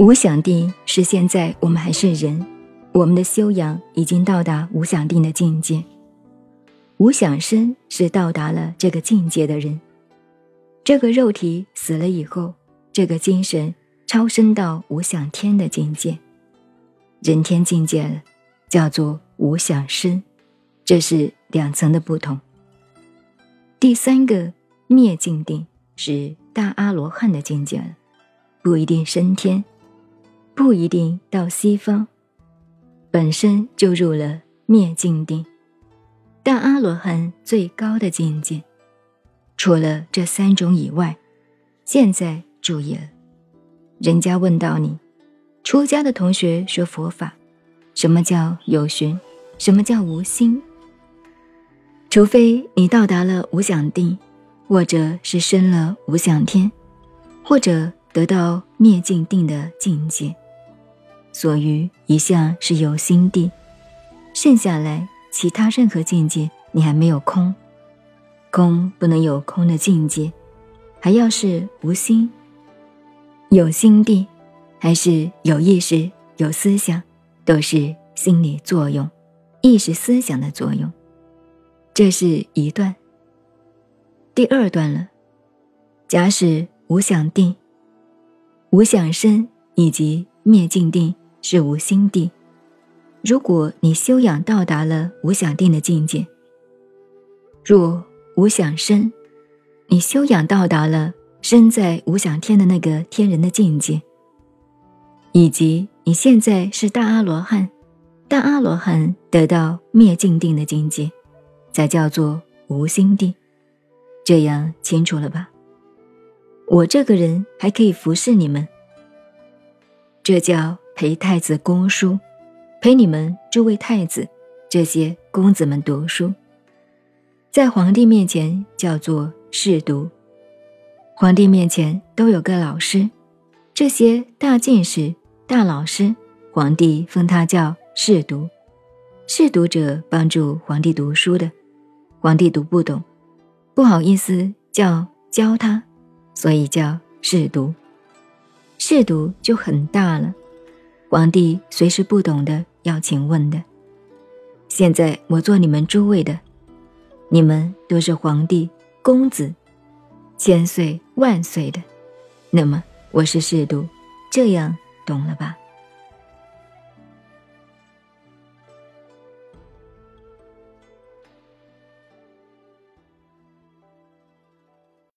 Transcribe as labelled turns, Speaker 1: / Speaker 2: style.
Speaker 1: 无想定是现在我们还是人，我们的修养已经到达无想定的境界。无想生是到达了这个境界的人。这个肉体死了以后，这个精神超升到无想天的境界，人天境界了，叫做无想生，这是两层的不同。第三个灭尽定是大阿罗汉的境界了，不一定升天，不一定到西方，本身就入了灭尽定，但阿罗汉最高的境界。除了这三种以外，现在注意了。人家问到你，出家的同学学佛法，什么叫有寻？什么叫无心？除非你到达了无想定，或者是生了无想天，或者得到灭尽定的境界，所余一向是有心地，剩下来其他任何境界，你还没有空。空不能有空的境界，还要是无心、有心地，还是有意识、有思想，都是心理作用、意识思想的作用。这是一段。第二段了。假使无想定、无想生以及灭尽定是无心地，如果你修养到达了无想定的境界，若无想生，你修养到达了身在无想天的那个天人的境界，以及你现在是大阿罗汉，大阿罗汉得到灭尽定的境界，才叫做无心地。这样清楚了吧？我这个人还可以服侍你们，这叫陪太子公书，陪你们诸位太子这些公子们读书。在皇帝面前叫做侍读，皇帝面前都有个老师，这些大进士、大老师，皇帝封他叫侍读。侍读者帮助皇帝读书的，皇帝读不懂，不好意思叫教他，所以叫侍读。侍读就很大了，皇帝随时不懂的要请问的。现在我做你们诸位的。你们都是皇帝公子，千岁万岁的，那么我是侍读，这样懂了吧？